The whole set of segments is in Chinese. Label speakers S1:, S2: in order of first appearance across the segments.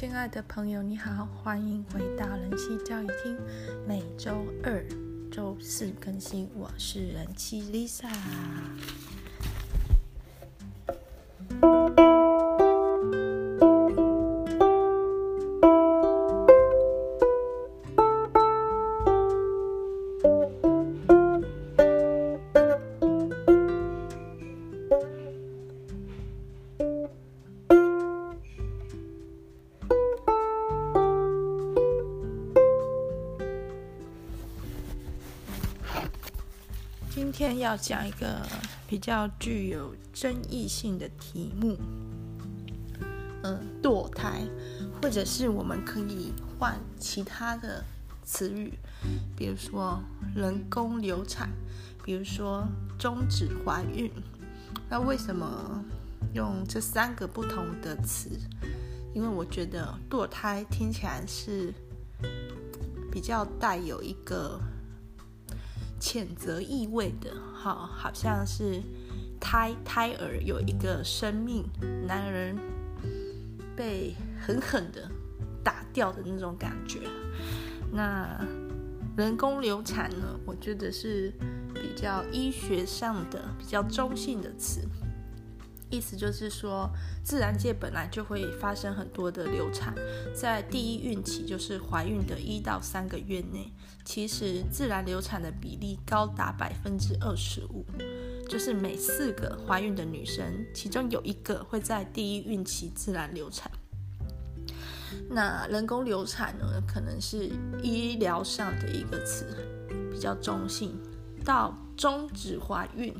S1: 亲爱的朋友，你好，欢迎回到人气教育厅，每周二、周四更新。我是人气 Lisa。要讲一个比较具有争议性的题目，嗯，堕胎，或者是我们可以换其他的词语，比如说人工流产，比如说终止怀孕。那为什么用这三个不同的词？因为我觉得堕胎听起来是比较带有一个。谴责意味的，好，好像是胎胎儿有一个生命，男人被狠狠的打掉的那种感觉。那人工流产呢？我觉得是比较医学上的、比较中性的词。意思就是说，自然界本来就会发生很多的流产，在第一孕期，就是怀孕的一到三个月内，其实自然流产的比例高达百分之二十五，就是每四个怀孕的女生，其中有一个会在第一孕期自然流产。那人工流产呢，可能是医疗上的一个词，比较中性，到终止怀孕。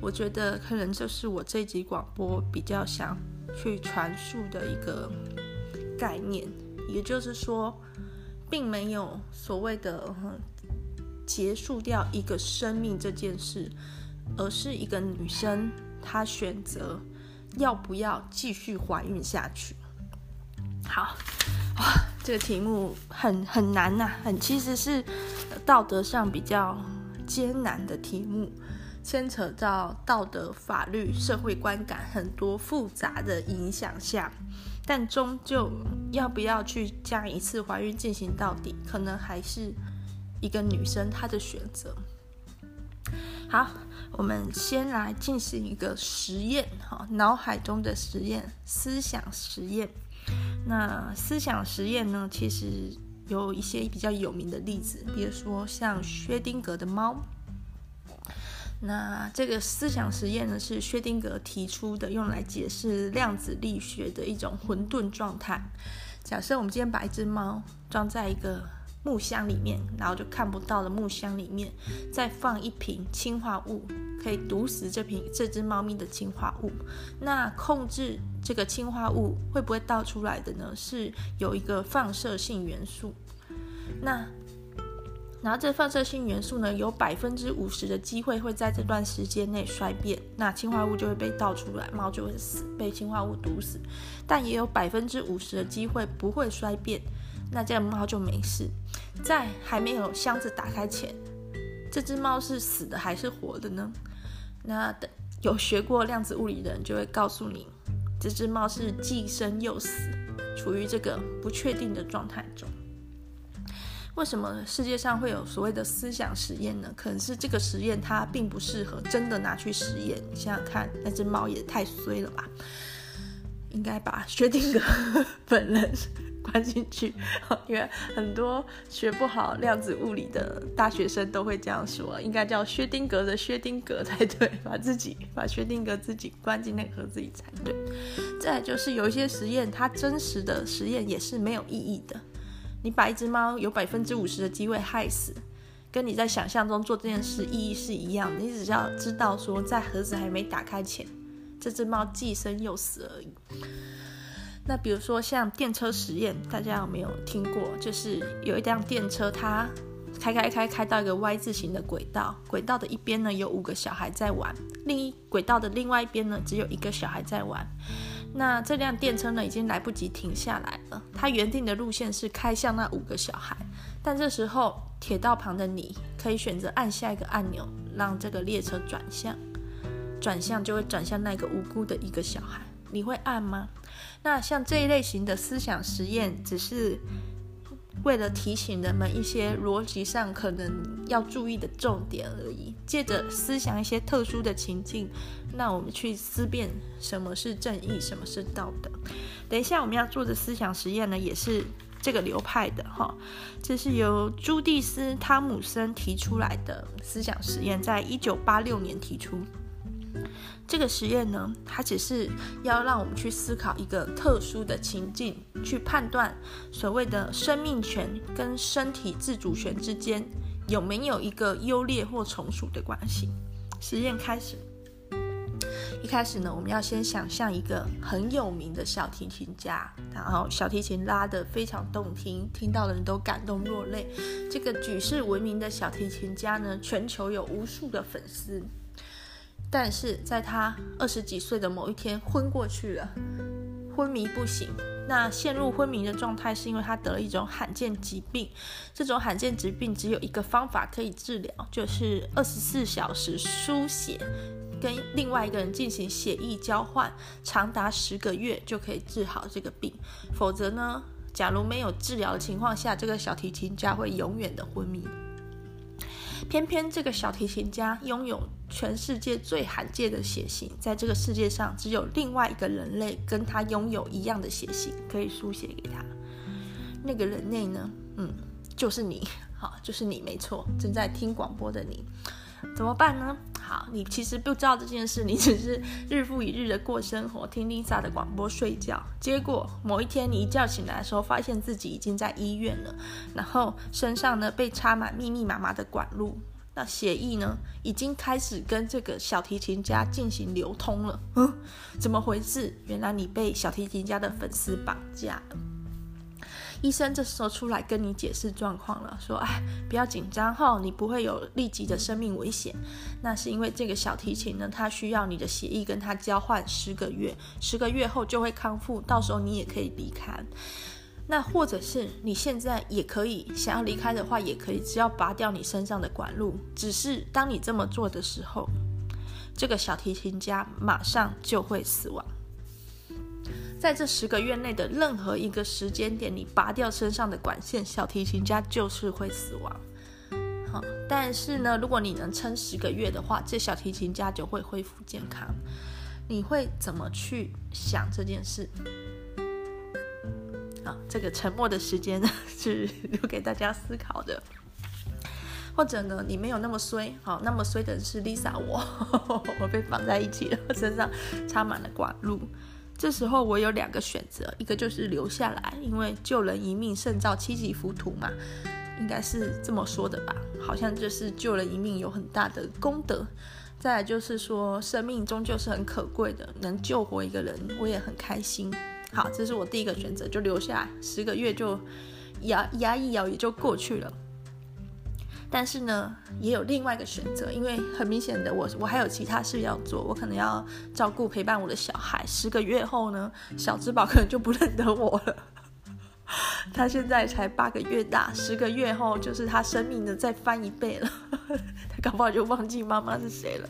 S1: 我觉得可能这是我这集广播比较想去传述的一个概念，也就是说，并没有所谓的结束掉一个生命这件事，而是一个女生她选择要不要继续怀孕下去。好，哇，这个题目很很难呐，很其实是道德上比较艰难的题目。牵扯到道德、法律、社会观感很多复杂的影响下，但终究要不要去将一次怀孕进行到底，可能还是一个女生她的选择。好，我们先来进行一个实验，哈，脑海中的实验，思想实验。那思想实验呢，其实有一些比较有名的例子，比如说像薛丁格的猫。那这个思想实验呢，是薛丁格提出的，用来解释量子力学的一种混沌状态。假设我们今天把一只猫装在一个木箱里面，然后就看不到的木箱里面，再放一瓶氰化物，可以毒死这瓶这只猫咪的氰化物。那控制这个氰化物会不会倒出来的呢？是有一个放射性元素。那然后这放射性元素呢，有百分之五十的机会会在这段时间内衰变，那氰化物就会被倒出来，猫就会死，被氰化物毒死。但也有百分之五十的机会不会衰变，那这样猫就没事。在还没有箱子打开前，这只猫是死的还是活的呢？那等有学过量子物理的人就会告诉你，这只猫是既生又死，处于这个不确定的状态中。为什么世界上会有所谓的思想实验呢？可能是这个实验它并不适合真的拿去实验。想想看，那只猫也太衰了吧？应该把薛丁格本人关进去，因为很多学不好量子物理的大学生都会这样说，应该叫薛丁格的薛丁格才对，把自己把薛丁格自己关进那个盒子里才对。再就是有一些实验，它真实的实验也是没有意义的。你把一只猫有百分之五十的机会害死，跟你在想象中做这件事意义是一样的。你只要知道说，在盒子还没打开前，这只猫既生又死而已。那比如说像电车实验，大家有没有听过？就是有一辆电车，它开开开开到一个 Y 字形的轨道，轨道的一边呢有五个小孩在玩，另一轨道的另外一边呢只有一个小孩在玩。那这辆电车呢，已经来不及停下来了。它原定的路线是开向那五个小孩，但这时候铁道旁的你可以选择按下一个按钮，让这个列车转向，转向就会转向那个无辜的一个小孩。你会按吗？那像这一类型的思想实验，只是为了提醒人们一些逻辑上可能要注意的重点而已。借着思想一些特殊的情境，那我们去思辨什么是正义，什么是道德。等一下我们要做的思想实验呢，也是这个流派的哈。这是由朱蒂斯·汤姆森提出来的思想实验，在一九八六年提出。这个实验呢，它只是要让我们去思考一个特殊的情境，去判断所谓的生命权跟身体自主权之间有没有一个优劣或从属的关系。实验开始，一开始呢，我们要先想象一个很有名的小提琴家，然后小提琴拉得非常动听，听到的人都感动落泪。这个举世闻名的小提琴家呢，全球有无数的粉丝。但是在他二十几岁的某一天昏过去了，昏迷不醒。那陷入昏迷的状态是因为他得了一种罕见疾病。这种罕见疾病只有一个方法可以治疗，就是二十四小时输血，跟另外一个人进行血液交换，长达十个月就可以治好这个病。否则呢，假如没有治疗的情况下，这个小提琴家会永远的昏迷。偏偏这个小提琴家拥有全世界最罕见的血型，在这个世界上只有另外一个人类跟他拥有一样的血型，可以书写给他。那个人类呢？嗯，就是你，好，就是你，没错，正在听广播的你。怎么办呢？好，你其实不知道这件事，你只是日复一日的过生活，听 Lisa 的广播睡觉。结果某一天你一觉醒来的时候，发现自己已经在医院了，然后身上呢被插满密密麻麻的管路，那血液呢已经开始跟这个小提琴家进行流通了。嗯，怎么回事？原来你被小提琴家的粉丝绑架了。医生这时候出来跟你解释状况了，说：“哎，不要紧张哈，你不会有立即的生命危险。那是因为这个小提琴呢，它需要你的血液跟它交换十个月，十个月后就会康复，到时候你也可以离开。那或者是你现在也可以想要离开的话，也可以，只要拔掉你身上的管路。只是当你这么做的时候，这个小提琴家马上就会死亡。”在这十个月内的任何一个时间点，你拔掉身上的管线，小提琴家就是会死亡。好，但是呢，如果你能撑十个月的话，这小提琴家就会恢复健康。你会怎么去想这件事？这个沉默的时间呢，是留给大家思考的。或者呢，你没有那么衰，好，那么衰的是 Lisa 我，我被绑在一起了，身上插满了管路。这时候我有两个选择，一个就是留下来，因为救人一命胜造七级浮屠嘛，应该是这么说的吧？好像就是救人一命有很大的功德。再来就是说，生命终究是很可贵的，能救活一个人，我也很开心。好，这是我第一个选择，就留下来，十个月就牙牙一咬也就过去了。但是呢，也有另外一个选择，因为很明显的我，我还有其他事要做，我可能要照顾陪伴我的小孩。十个月后呢，小之宝可能就不认得我了。他现在才八个月大，十个月后就是他生命的再翻一倍了，搞不好就忘记妈妈是谁了。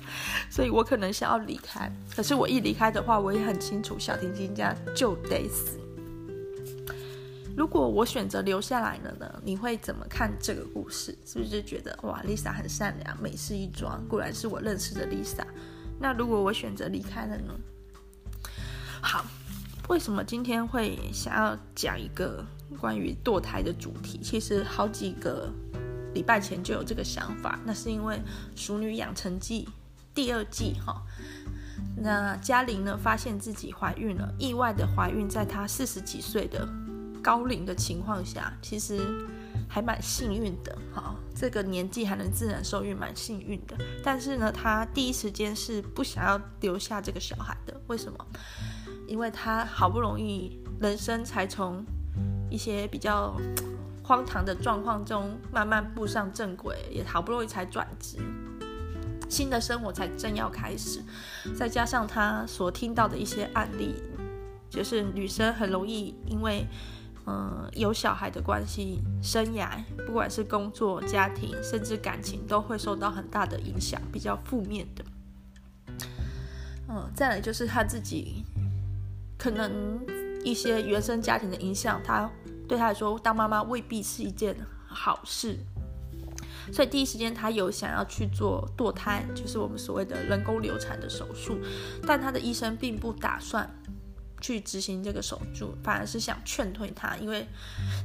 S1: 所以我可能想要离开，可是我一离开的话，我也很清楚，小提琴家就得死。如果我选择留下来了呢？你会怎么看这个故事？是不是觉得哇，Lisa 很善良，美事一桩，果然是我认识的 Lisa？那如果我选择离开了呢？好，为什么今天会想要讲一个关于堕胎的主题？其实好几个礼拜前就有这个想法，那是因为《熟女养成记》第二季哈，那嘉玲呢发现自己怀孕了，意外的怀孕，在她四十几岁的。高龄的情况下，其实还蛮幸运的，哈，这个年纪还能自然受孕，蛮幸运的。但是呢，她第一时间是不想要留下这个小孩的。为什么？因为她好不容易人生才从一些比较荒唐的状况中慢慢步上正轨，也好不容易才转职，新的生活才正要开始。再加上他所听到的一些案例，就是女生很容易因为嗯，有小孩的关系，生涯不管是工作、家庭，甚至感情，都会受到很大的影响，比较负面的。嗯，再来就是他自己可能一些原生家庭的影响，他对他来说，当妈妈未必是一件好事。所以第一时间他有想要去做堕胎，就是我们所谓的人工流产的手术，但他的医生并不打算去执行这个手术，反而是想劝退他，因为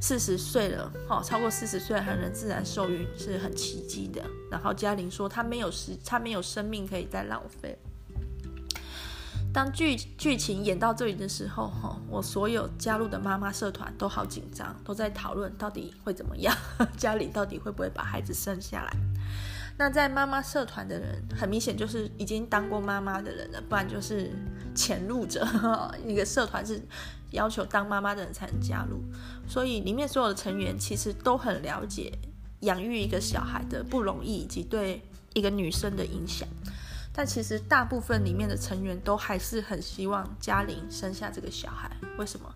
S1: 四十岁了，哦，超过四十岁还能自然受孕是很奇迹的。然后嘉玲说他没有时，他没有生命可以再浪费。当剧剧情演到这里的时候，哈，我所有加入的妈妈社团都好紧张，都在讨论到底会怎么样，家里到底会不会把孩子生下来？那在妈妈社团的人，很明显就是已经当过妈妈的人了，不然就是潜入者。一个社团是要求当妈妈的人才能加入，所以里面所有的成员其实都很了解养育一个小孩的不容易，以及对一个女生的影响。但其实大部分里面的成员都还是很希望嘉玲生下这个小孩。为什么？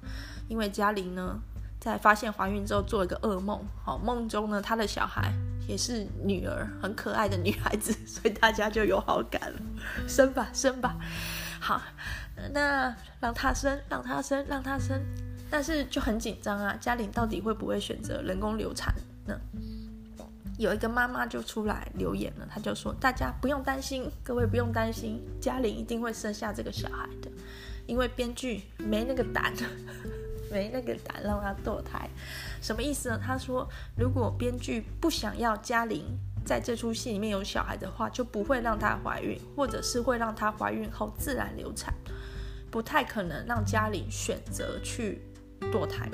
S1: 因为嘉玲呢，在发现怀孕之后做了一个噩梦，好，梦中呢，她的小孩也是女儿，很可爱的女孩子，所以大家就有好感了。生吧，生吧，好，那让她生，让她生，让她生，但是就很紧张啊，嘉玲到底会不会选择人工流产呢？有一个妈妈就出来留言了，她就说：“大家不用担心，各位不用担心，嘉玲一定会生下这个小孩的，因为编剧没那个胆，没那个胆让她堕胎。什么意思呢？她说，如果编剧不想要嘉玲在这出戏里面有小孩的话，就不会让她怀孕，或者是会让她怀孕后自然流产，不太可能让嘉玲选择去堕胎。”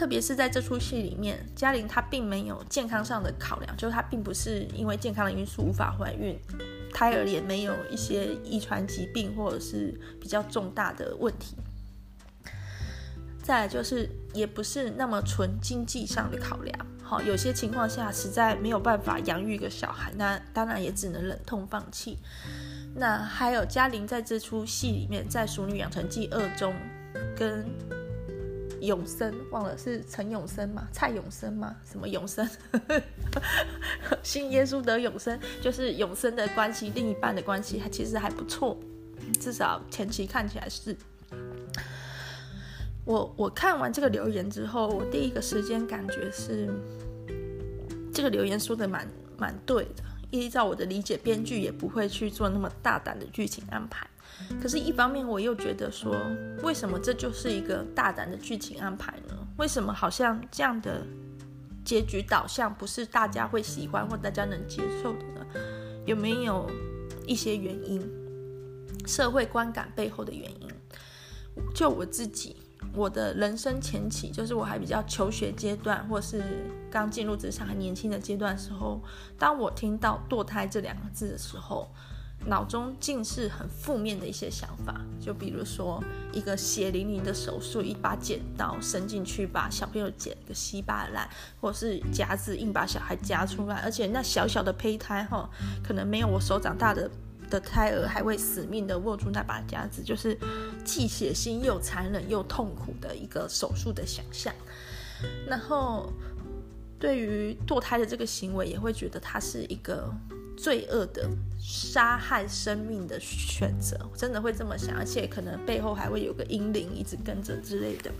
S1: 特别是在这出戏里面，嘉玲她并没有健康上的考量，就是她并不是因为健康的因素无法怀孕，胎儿也没有一些遗传疾病或者是比较重大的问题。再来就是也不是那么纯经济上的考量，好，有些情况下实在没有办法养育一个小孩，那当然也只能忍痛放弃。那还有嘉玲在这出戏里面，在《熟女养成记二》中跟。永生忘了是陈永生吗？蔡永生吗？什么永生？信耶稣得永生，就是永生的关系，另一半的关系还其实还不错，至少前期看起来是。我我看完这个留言之后，我第一个时间感觉是，这个留言说的蛮蛮对的。依照我的理解，编剧也不会去做那么大胆的剧情安排。可是，一方面我又觉得说，为什么这就是一个大胆的剧情安排呢？为什么好像这样的结局导向不是大家会喜欢或大家能接受的呢？有没有一些原因？社会观感背后的原因？就我自己，我的人生前期，就是我还比较求学阶段，或是刚进入职场还年轻的阶段的时候，当我听到堕胎这两个字的时候。脑中尽是很负面的一些想法，就比如说一个血淋淋的手术，一把剪刀伸进去把小朋友剪个稀巴烂，或是夹子硬把小孩夹出来，而且那小小的胚胎哈，可能没有我手掌大的的胎儿还会死命的握住那把夹子，就是既血腥又残忍又痛苦的一个手术的想象。然后对于堕胎的这个行为，也会觉得它是一个。罪恶的杀害生命的选择，真的会这么想，而且可能背后还会有个阴灵一直跟着之类的，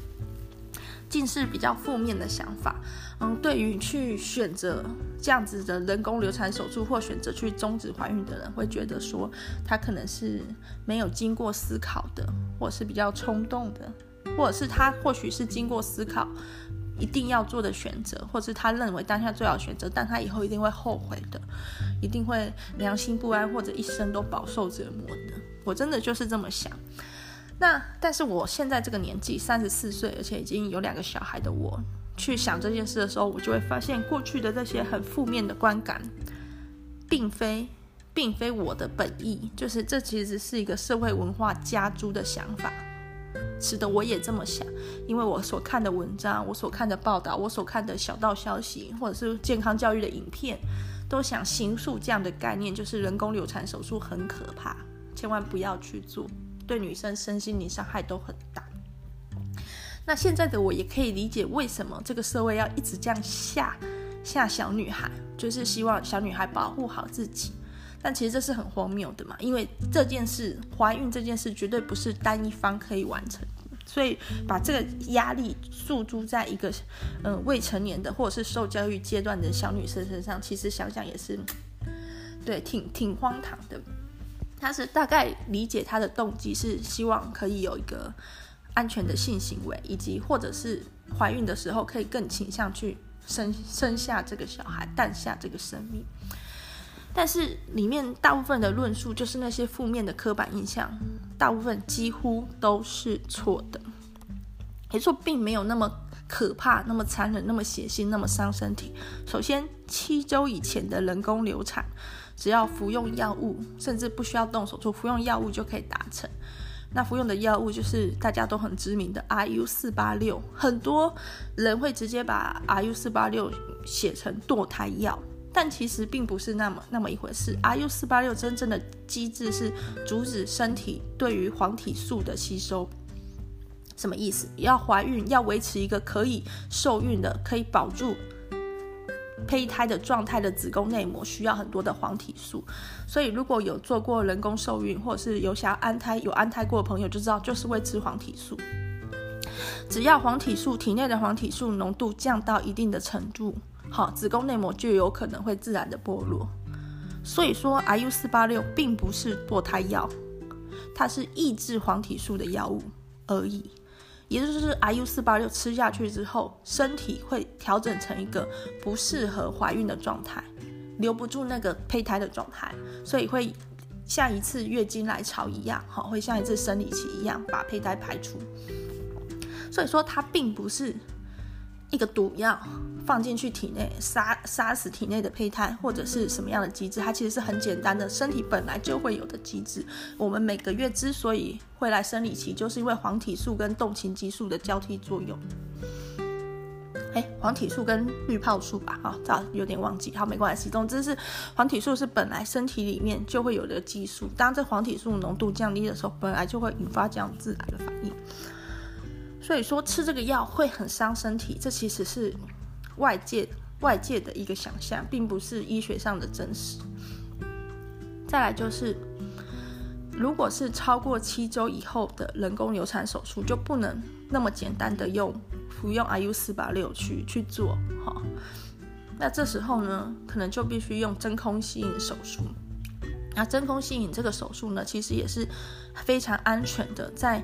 S1: 尽是比较负面的想法。嗯，对于去选择这样子的人工流产手术，或选择去终止怀孕的人，会觉得说他可能是没有经过思考的，或是比较冲动的，或者是他或许是经过思考。一定要做的选择，或是他认为当下最好选择，但他以后一定会后悔的，一定会良心不安，或者一生都饱受折磨的。我真的就是这么想。那但是我现在这个年纪，三十四岁，而且已经有两个小孩的我，去想这件事的时候，我就会发现过去的这些很负面的观感，并非并非我的本意，就是这其实是一个社会文化加诸的想法。是的，我也这么想，因为我所看的文章，我所看的报道，我所看的小道消息，或者是健康教育的影片，都想形塑这样的概念，就是人工流产手术很可怕，千万不要去做，对女生身心灵伤害都很大。那现在的我也可以理解为什么这个社会要一直这样吓吓小女孩，就是希望小女孩保护好自己。但其实这是很荒谬的嘛，因为这件事，怀孕这件事绝对不是单一方可以完成，所以把这个压力诉诸在一个嗯、未成年的或者是受教育阶段的小女生身上，其实想想也是，对，挺挺荒唐的。他是大概理解他的动机是希望可以有一个安全的性行为，以及或者是怀孕的时候可以更倾向去生生下这个小孩，诞下这个生命。但是里面大部分的论述就是那些负面的刻板印象，大部分几乎都是错的。也说并没有那么可怕、那么残忍、那么血腥、那么伤身体。首先，七周以前的人工流产，只要服用药物，甚至不需要动手术，服用药物就可以达成。那服用的药物就是大家都很知名的 RU 四八六，很多人会直接把 RU 四八六写成堕胎药。但其实并不是那么那么一回事。RU 四八六真正的机制是阻止身体对于黄体素的吸收。什么意思？要怀孕，要维持一个可以受孕的、可以保住胚胎的状态的子宫内膜，需要很多的黄体素。所以，如果有做过人工受孕，或者是有想要安胎、有安胎过的朋友，就知道就是会吃黄体素。只要黄体素体内的黄体素浓度降到一定的程度。好，子宫内膜就有可能会自然的剥落，所以说，IU 四八六并不是堕胎药，它是抑制黄体素的药物而已。也就是 IU 四八六吃下去之后，身体会调整成一个不适合怀孕的状态，留不住那个胚胎的状态，所以会像一次月经来潮一样，好，会像一次生理期一样把胚胎排出。所以说它并不是。一个毒药放进去体内，杀杀死体内的胚胎，或者是什么样的机制？它其实是很简单的，身体本来就会有的机制。我们每个月之所以会来生理期，就是因为黄体素跟动情激素的交替作用。哎，黄体素跟滤泡素吧，啊、哦，这有点忘记，好，没关系。总之是黄体素是本来身体里面就会有的激素，当这黄体素浓度降低的时候，本来就会引发这样自然的反应。所以说吃这个药会很伤身体，这其实是外界外界的一个想象，并不是医学上的真实。再来就是，如果是超过七周以后的人工流产手术，就不能那么简单的用服用 RU 四八六去去做哈。那这时候呢，可能就必须用真空吸引手术。那真空吸引这个手术呢，其实也是非常安全的，在。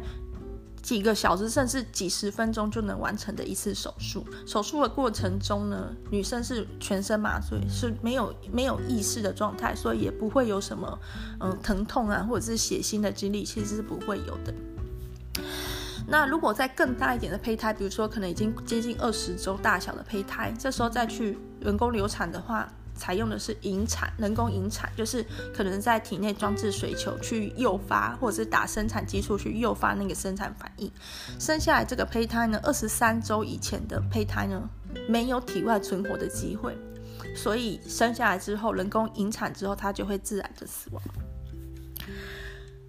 S1: 几个小时甚至几十分钟就能完成的一次手术。手术的过程中呢，女生是全身麻醉，是没有没有意识的状态，所以也不会有什么嗯疼痛啊，或者是血腥的经历，其实是不会有的。那如果再更大一点的胚胎，比如说可能已经接近二十周大小的胚胎，这时候再去人工流产的话。采用的是引产，人工引产，就是可能在体内装置水球去诱发，或者是打生产激素去诱发那个生产反应。生下来这个胚胎呢，二十三周以前的胚胎呢，没有体外存活的机会，所以生下来之后，人工引产之后，它就会自然的死亡。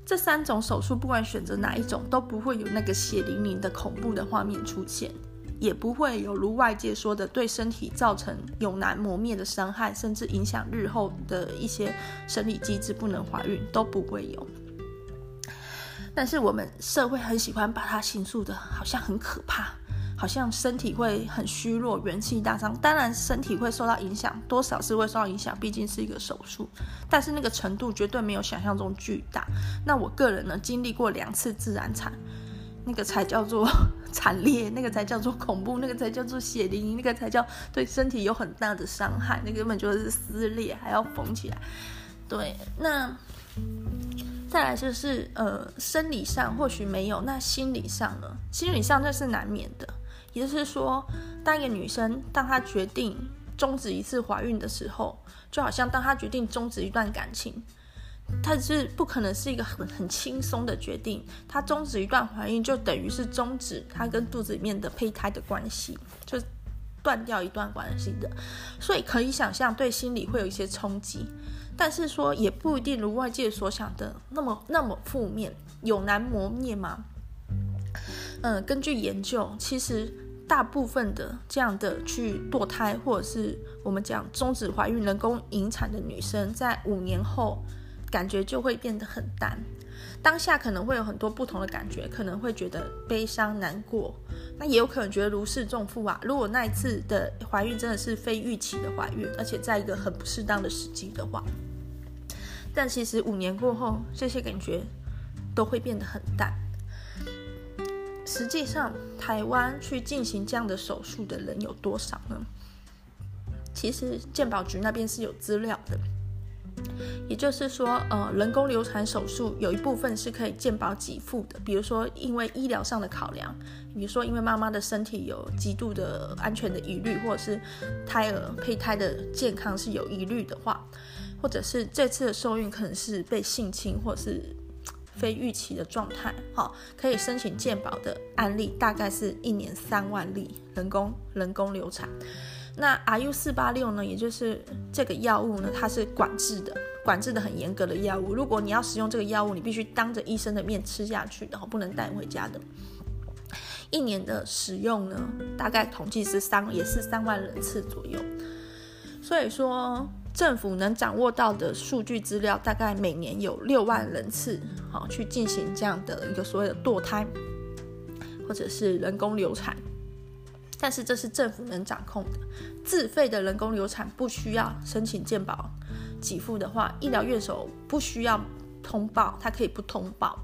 S1: 这三种手术，不管选择哪一种，都不会有那个血淋淋的恐怖的画面出现。也不会有如外界说的对身体造成永难磨灭的伤害，甚至影响日后的一些生理机制，不能怀孕都不会有。但是我们社会很喜欢把它形塑的好像很可怕，好像身体会很虚弱，元气大伤。当然身体会受到影响，多少是会受到影响，毕竟是一个手术。但是那个程度绝对没有想象中巨大。那我个人呢，经历过两次自然产。那个才叫做 惨烈，那个才叫做恐怖，那个才叫做血淋淋，那个才叫对身体有很大的伤害，那根本就是撕裂，还要缝起来。对，那再来就是呃，生理上或许没有，那心理上呢？心理上那是难免的。也就是说，当一个女生当她决定终止一次怀孕的时候，就好像当她决定终止一段感情。它是不可能是一个很很轻松的决定。它终止一段怀孕，就等于是终止它跟肚子里面的胚胎的关系，就断掉一段关系的。所以可以想象，对心理会有一些冲击。但是说也不一定如外界所想的那么那么负面，有难磨灭吗？嗯，根据研究，其实大部分的这样的去堕胎，或者是我们讲终止怀孕、人工引产的女生，在五年后感觉就会变得很淡。当下可能会有很多不同的感觉，可能会觉得悲伤、难过，那也有可能觉得如释重负啊。如果那一次的怀孕真的是非预期的怀孕，而且在一个很不适当的时机的话，但其实五年过后，这些感觉都会变得很淡。实际上，台湾去进行这样的手术的人有多少呢？其实健保局那边是有资料的。也就是说，呃，人工流产手术有一部分是可以健保给付的，比如说因为医疗上的考量，比如说因为妈妈的身体有极度的安全的疑虑，或者是胎儿胚胎的健康是有疑虑的话，或者是这次的受孕可能是被性侵或是非预期的状态，好，可以申请健保的案例大概是一年三万例，人工人工流产。那 RU 四八六呢，也就是这个药物呢，它是管制的，管制的很严格的药物。如果你要使用这个药物，你必须当着医生的面吃下去，然后不能带回家的。一年的使用呢，大概统计是三，也是三万人次左右。所以说，政府能掌握到的数据资料，大概每年有六万人次，好去进行这样的一个所谓的堕胎，或者是人工流产。但是这是政府能掌控的，自费的人工流产不需要申请健保给付的话，医疗院所不需要通报，它可以不通报，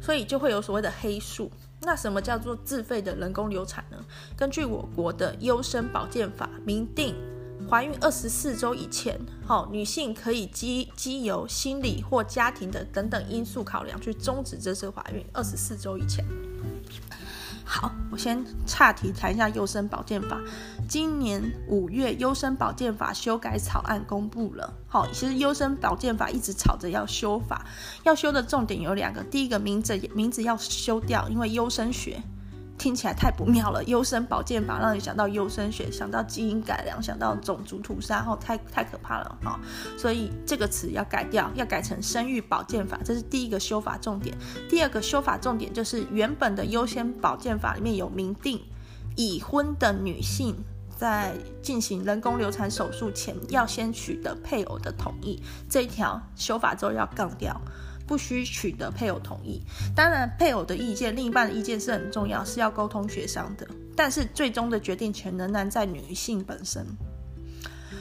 S1: 所以就会有所谓的黑数。那什么叫做自费的人工流产呢？根据我国的优生保健法明定，怀孕二十四周以前，好，女性可以基基由心理或家庭的等等因素考量去终止这次怀孕。二十四周以前。好，我先岔题谈一下优生保健法。今年五月，优生保健法修改草案公布了。好，其实优生保健法一直吵着要修法，要修的重点有两个。第一个名字名字要修掉，因为优生学。听起来太不妙了，优生保健法让你想到优生学，想到基因改良，想到种族屠杀，后太太可怕了啊！所以这个词要改掉，要改成生育保健法，这是第一个修法重点。第二个修法重点就是原本的优先保健法里面有明定，已婚的女性在进行人工流产手术前要先取得配偶的同意，这一条修法之后要杠掉。不需取得配偶同意，当然配偶的意见、另一半的意见是很重要，是要沟通协商的。但是最终的决定权仍然在女性本身。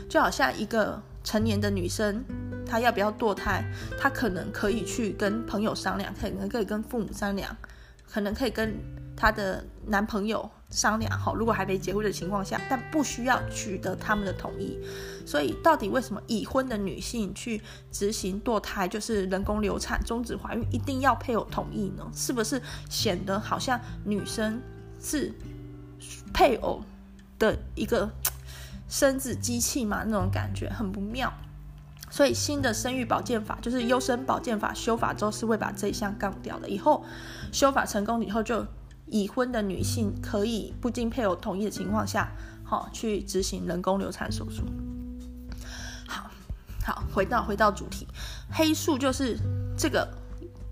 S1: 就好像一个成年的女生，她要不要堕胎，她可能可以去跟朋友商量，可能可以跟父母商量，可能可以跟她的男朋友。商量好，如果还没结婚的情况下，但不需要取得他们的同意。所以，到底为什么已婚的女性去执行堕胎，就是人工流产、终止怀孕，一定要配偶同意呢？是不是显得好像女生是配偶的一个生殖机器嘛？那种感觉很不妙。所以，新的生育保健法就是优生保健法修法之后，是会把这一项杠掉的。以后修法成功以后就。已婚的女性可以不经配偶同意的情况下，好、哦、去执行人工流产手术。好，好，回到回到主题，黑数就是这个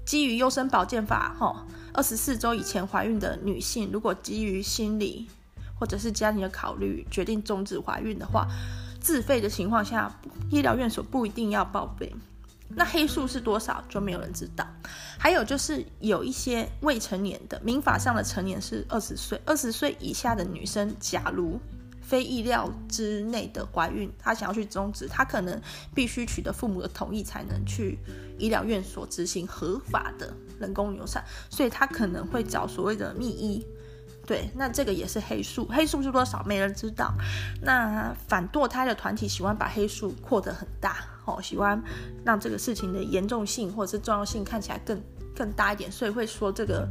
S1: 基于优生保健法，哈，二十四周以前怀孕的女性，如果基于心理或者是家庭的考虑，决定终止怀孕的话，自费的情况下，医疗院所不一定要报备。那黑数是多少，就没有人知道。还有就是有一些未成年的，民法上的成年是二十岁，二十岁以下的女生，假如非意料之内的怀孕，她想要去终止，她可能必须取得父母的同意才能去医疗院所执行合法的人工流产，所以她可能会找所谓的密医。对，那这个也是黑数，黑数是多少？没人知道。那反堕胎的团体喜欢把黑数扩得很大，哦，喜欢让这个事情的严重性或者是重要性看起来更更大一点，所以会说这个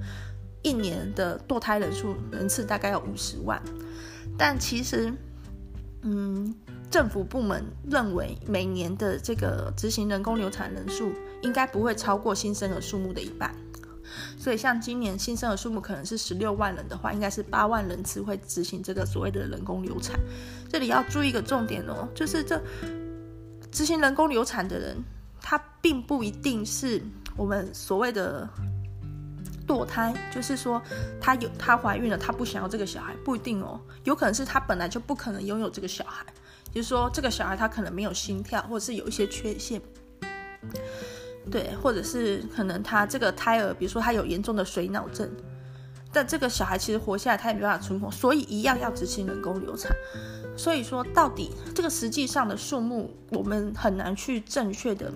S1: 一年的堕胎人数人次大概有五十万。但其实，嗯，政府部门认为每年的这个执行人工流产人数应该不会超过新生儿数目的一半。所以，像今年新生儿数目可能是十六万人的话，应该是八万人次会执行这个所谓的人工流产。这里要注意一个重点哦，就是这执行人工流产的人，他并不一定是我们所谓的堕胎，就是说她有她怀孕了，她不想要这个小孩，不一定哦，有可能是她本来就不可能拥有这个小孩，就是说这个小孩他可能没有心跳，或者是有一些缺陷，对，或者是可能他这个胎儿，比如说他有严重的水脑症，但这个小孩其实活下来他也没办法存活，所以一样要执行人工流产。所以说，到底这个实际上的数目，我们很难去正确的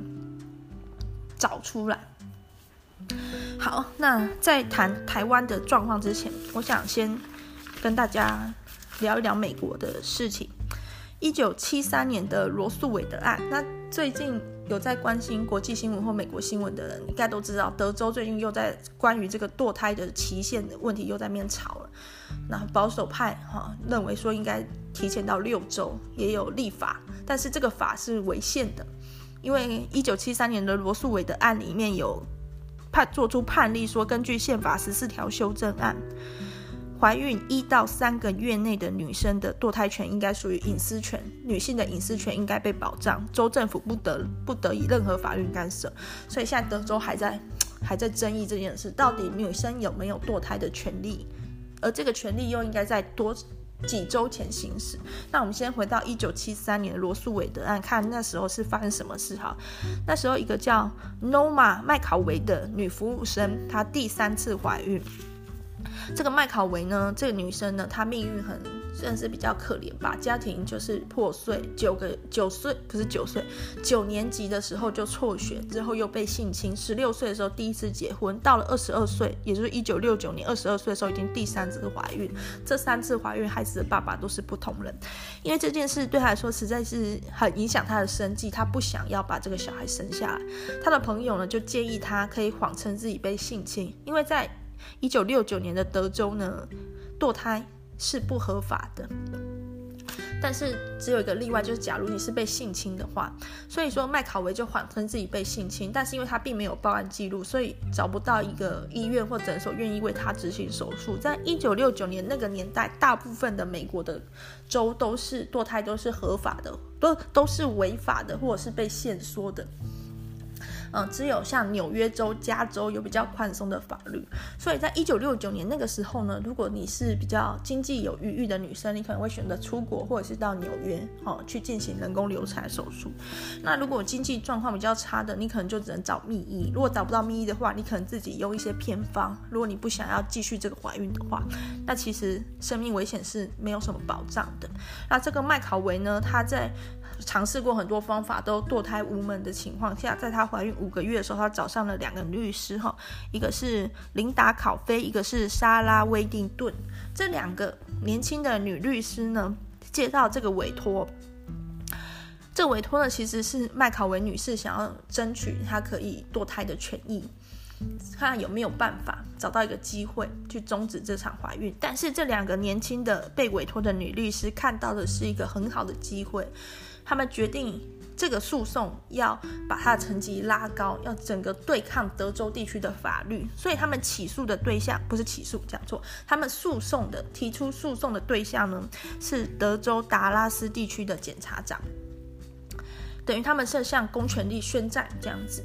S1: 找出来。好，那在谈台湾的状况之前，我想先跟大家聊一聊美国的事情。一九七三年的罗素韦德案，那最近有在关心国际新闻或美国新闻的人，应该都知道，德州最近又在关于这个堕胎的期限的问题又在面吵了。那保守派哈认为说应该提前到六周，也有立法，但是这个法是违宪的，因为一九七三年的罗诉韦的案里面有判做出判例说，根据宪法十四条修正案。怀孕一到三个月内的女生的堕胎权应该属于隐私权，女性的隐私权应该被保障，州政府不得不得以任何法律干涉。所以现在德州还在 还在争议这件事，到底女生有没有堕胎的权利，而这个权利又应该在多几周前行使。那我们先回到一九七三年罗诉韦德案，看那时候是发生什么事哈？那时候一个叫 Noma 麦考维的女服务生，她第三次怀孕。这个麦考维呢，这个女生呢，她命运很算是比较可怜吧，家庭就是破碎，九个九岁不是九岁，九年级的时候就辍学，之后又被性侵，十六岁的时候第一次结婚，到了二十二岁，也就是一九六九年二十二岁的时候已经第三次怀孕，这三次怀孕孩子的爸爸都是不同人，因为这件事对他来说实在是很影响他的生计，他不想要把这个小孩生下来，他的朋友呢就建议他可以谎称自己被性侵，因为在一九六九年的德州呢，堕胎是不合法的，但是只有一个例外，就是假如你是被性侵的话，所以说麦考维就谎称自己被性侵，但是因为他并没有报案记录，所以找不到一个医院或诊所愿意为他执行手术。在一九六九年那个年代，大部分的美国的州都是堕胎都是合法的，都都是违法的，或者是被限缩的。嗯，只有像纽约州、加州有比较宽松的法律，所以在一九六九年那个时候呢，如果你是比较经济有余裕的女生，你可能会选择出国或者是到纽约哦去进行人工流产手术。那如果经济状况比较差的，你可能就只能找密医。如果找不到密医的话，你可能自己用一些偏方。如果你不想要继续这个怀孕的话，那其实生命危险是没有什么保障的。那这个麦考维呢，他在。尝试过很多方法，都堕胎无门的情况下，在她怀孕五个月的时候，她找上了两个律师，哈，一个是琳达考菲，一个是莎拉威丁顿。这两个年轻的女律师呢，接到这个委托。这委托呢，其实是麦考维女士想要争取她可以堕胎的权益，看看有没有办法找到一个机会去终止这场怀孕。但是这两个年轻的被委托的女律师看到的是一个很好的机会。他们决定这个诉讼要把她的成绩拉高，要整个对抗德州地区的法律，所以他们起诉的对象不是起诉，讲错，他们诉讼的提出诉讼的对象呢是德州达拉斯地区的检察长，等于他们是向公权力宣战这样子。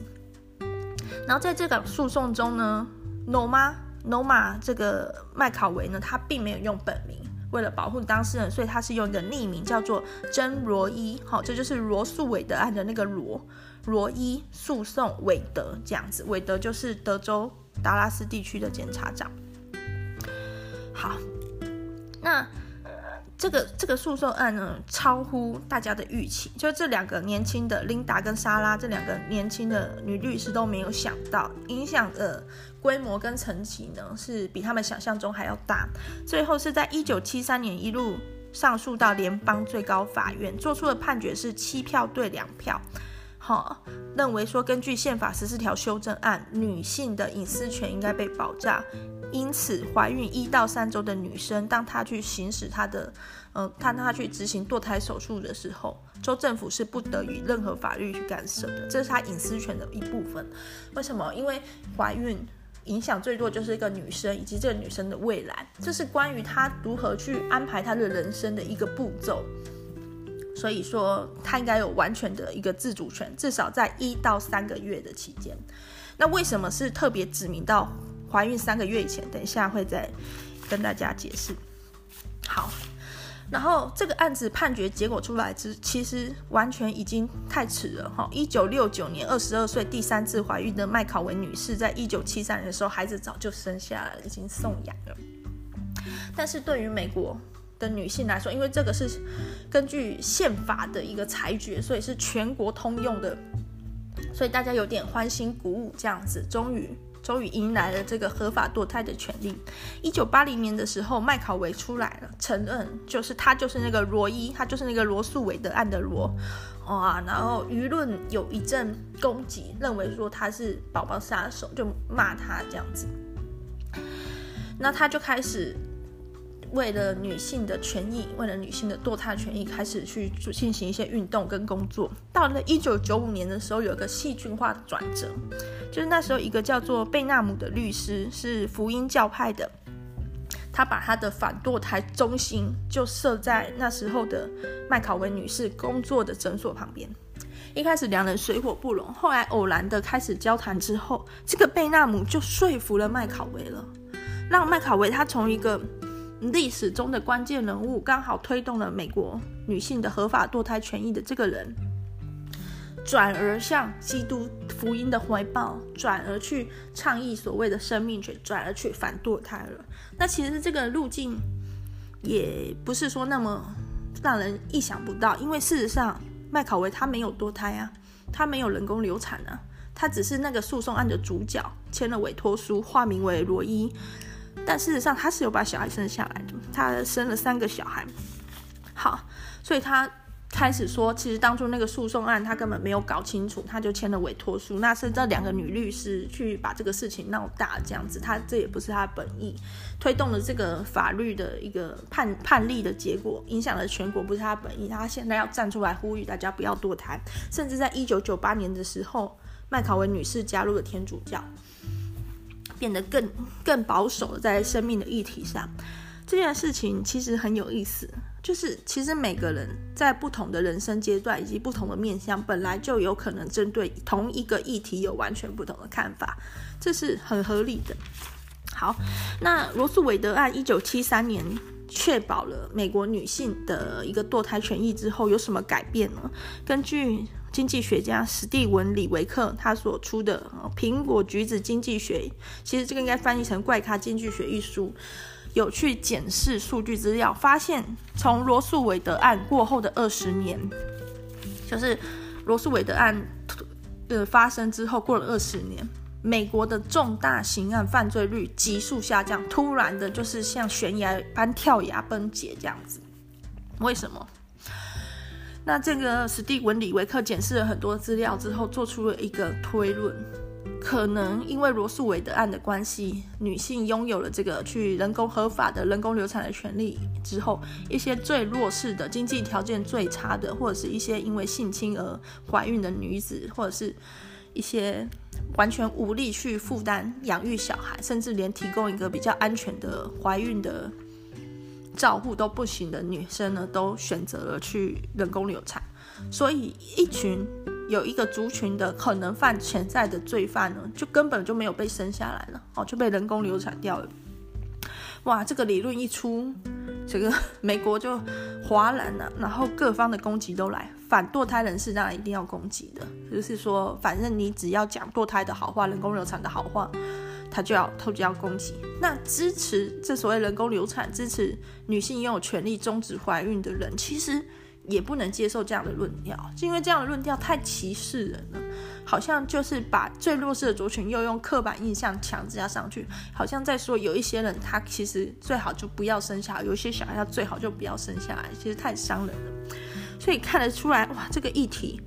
S1: 然后在这个诉讼中呢，Norma Norma 这个麦考维呢，他并没有用本名。为了保护当事人，所以他是用一个匿名，叫做真罗伊。好，这就是罗素韦德案的那个罗罗伊诉讼韦德这样子。韦德就是德州达拉斯地区的检察长。好，那这个这个诉讼案呢，超乎大家的预期。就这两个年轻的琳达跟莎拉这两个年轻的女律师都没有想到，影响的规模跟层级呢，是比他们想象中还要大。最后是在一九七三年一路上诉到联邦最高法院，做出的判决是七票对两票，好，认为说根据宪法十四条修正案，女性的隐私权应该被保障。因此，怀孕一到三周的女生，当她去行使她的，呃，当她去执行堕胎手术的时候，州政府是不得以任何法律去干涉的，这是她隐私权的一部分。为什么？因为怀孕。影响最多就是一个女生以及这个女生的未来，这是关于她如何去安排她的人生的一个步骤。所以说，她应该有完全的一个自主权，至少在一到三个月的期间。那为什么是特别指明到怀孕三个月以前，等一下会再跟大家解释。好。然后这个案子判决结果出来之，其实完全已经太迟了哈。一九六九年，二十二岁第三次怀孕的麦考文女士，在一九七三年的时候，孩子早就生下来了，已经送养了。但是对于美国的女性来说，因为这个是根据宪法的一个裁决，所以是全国通用的，所以大家有点欢欣鼓舞，这样子，终于。终于迎来了这个合法堕胎的权利。一九八零年的时候，麦考维出来了，承认就是他就是那个罗伊，他就是那个罗素韦德案的罗，哇！然后舆论有一阵攻击，认为说他是宝宝杀手，就骂他这样子。那他就开始。为了女性的权益，为了女性的堕胎权益，开始去进行一些运动跟工作。到了一九九五年的时候，有一个戏剧化的转折，就是那时候一个叫做贝纳姆的律师，是福音教派的，他把他的反堕胎中心就设在那时候的麦考维女士工作的诊所旁边。一开始两人水火不容，后来偶然的开始交谈之后，这个贝纳姆就说服了麦考维了，让麦考维他从一个。历史中的关键人物，刚好推动了美国女性的合法堕胎权益的这个人，转而向基督福音的怀抱，转而去倡议所谓的生命权，转而去反堕胎了。那其实这个路径也不是说那么让人意想不到，因为事实上麦考维他没有堕胎啊，他没有人工流产啊，他只是那个诉讼案的主角，签了委托书，化名为罗伊。但事实上，他是有把小孩生下来的，他生了三个小孩。好，所以他开始说，其实当初那个诉讼案他根本没有搞清楚，他就签了委托书。那是这两个女律师去把这个事情闹大，这样子，他这也不是他本意，推动了这个法律的一个判判例的结果，影响了全国，不是他本意。他现在要站出来呼吁大家不要堕胎，甚至在一九九八年的时候，麦考维女士加入了天主教。变得更更保守，在生命的议题上，这件事情其实很有意思。就是其实每个人在不同的人生阶段以及不同的面向，本来就有可能针对同一个议题有完全不同的看法，这是很合理的。好，那罗诉韦德案一九七三年确保了美国女性的一个堕胎权益之后，有什么改变呢？根据经济学家史蒂文·李维克他所出的《苹果橘子经济学》，其实这个应该翻译成“怪咖经济学”一书，有去检视数据资料，发现从罗诉韦德案过后的二十年，就是罗诉韦德案的发生之后过了二十年，美国的重大刑案犯罪率急速下降，突然的就是像悬崖般跳崖崩解这样子，为什么？那这个史蒂文·李维克检视了很多资料之后，做出了一个推论：可能因为罗诉韦德案的关系，女性拥有了这个去人工合法的人工流产的权利之后，一些最弱势的、经济条件最差的，或者是一些因为性侵而怀孕的女子，或者是一些完全无力去负担养育小孩，甚至连提供一个比较安全的怀孕的。照护都不行的女生呢，都选择了去人工流产，所以一群有一个族群的可能犯潜在的罪犯呢，就根本就没有被生下来了，哦，就被人工流产掉了。哇，这个理论一出，这个美国就哗然了，然后各方的攻击都来，反堕胎人士当然一定要攻击的，就是说，反正你只要讲堕胎的好话，人工流产的好话。他就要，他就要攻击。那支持这所谓人工流产、支持女性拥有权利终止怀孕的人，其实也不能接受这样的论调，是因为这样的论调太歧视人了，好像就是把最弱势的族群又用刻板印象强加上去，好像在说有一些人他其实最好就不要生下来，有一些小孩他最好就不要生下来，其实太伤人了。所以看得出来，哇，这个议题。